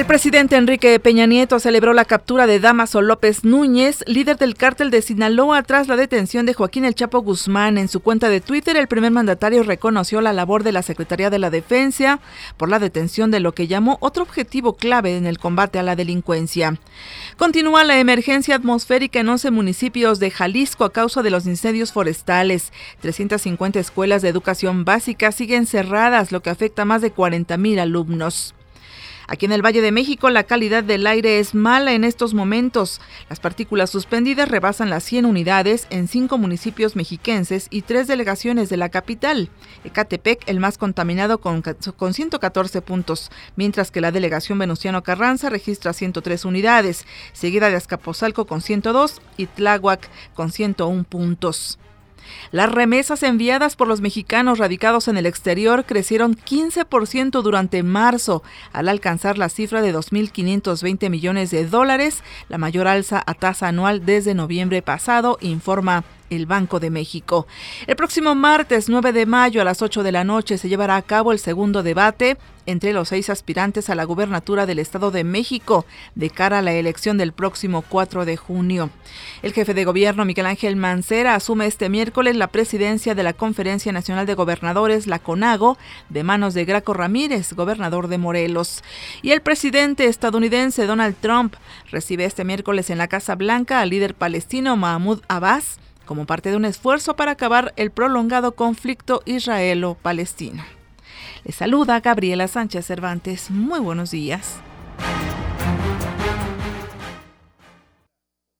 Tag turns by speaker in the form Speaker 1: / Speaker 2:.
Speaker 1: El presidente Enrique Peña Nieto celebró la captura de Damaso López Núñez, líder del cártel de Sinaloa, tras la detención de Joaquín El Chapo Guzmán. En su cuenta de Twitter, el primer mandatario reconoció la labor de la Secretaría de la Defensa por la detención de lo que llamó otro objetivo clave en el combate a la delincuencia. Continúa la emergencia atmosférica en 11 municipios de Jalisco a causa de los incendios forestales. 350 escuelas de educación básica siguen cerradas, lo que afecta a más de 40 mil alumnos. Aquí en el Valle de México la calidad del aire es mala en estos momentos. Las partículas suspendidas rebasan las 100 unidades en cinco municipios mexiquenses y tres delegaciones de la capital. Ecatepec, el más contaminado con, con 114 puntos, mientras que la delegación Venustiano Carranza registra 103 unidades, seguida de Azcapotzalco con 102 y Tláhuac con 101 puntos. Las remesas enviadas por los mexicanos radicados en el exterior crecieron 15% durante marzo, al alcanzar la cifra de 2.520 millones de dólares, la mayor alza a tasa anual desde noviembre pasado, informa el Banco de México. El próximo martes 9 de mayo a las 8 de la noche se llevará a cabo el segundo debate entre los seis aspirantes a la gubernatura del Estado de México de cara a la elección del próximo 4 de junio. El jefe de gobierno Miguel Ángel Mancera asume este miércoles la presidencia de la Conferencia Nacional de Gobernadores, la CONAGO, de manos de Graco Ramírez, gobernador de Morelos. Y el presidente estadounidense Donald Trump recibe este miércoles en la Casa Blanca al líder palestino Mahmoud Abbas como parte de un esfuerzo para acabar el prolongado conflicto israelo-palestino. Les saluda Gabriela Sánchez Cervantes. Muy buenos días.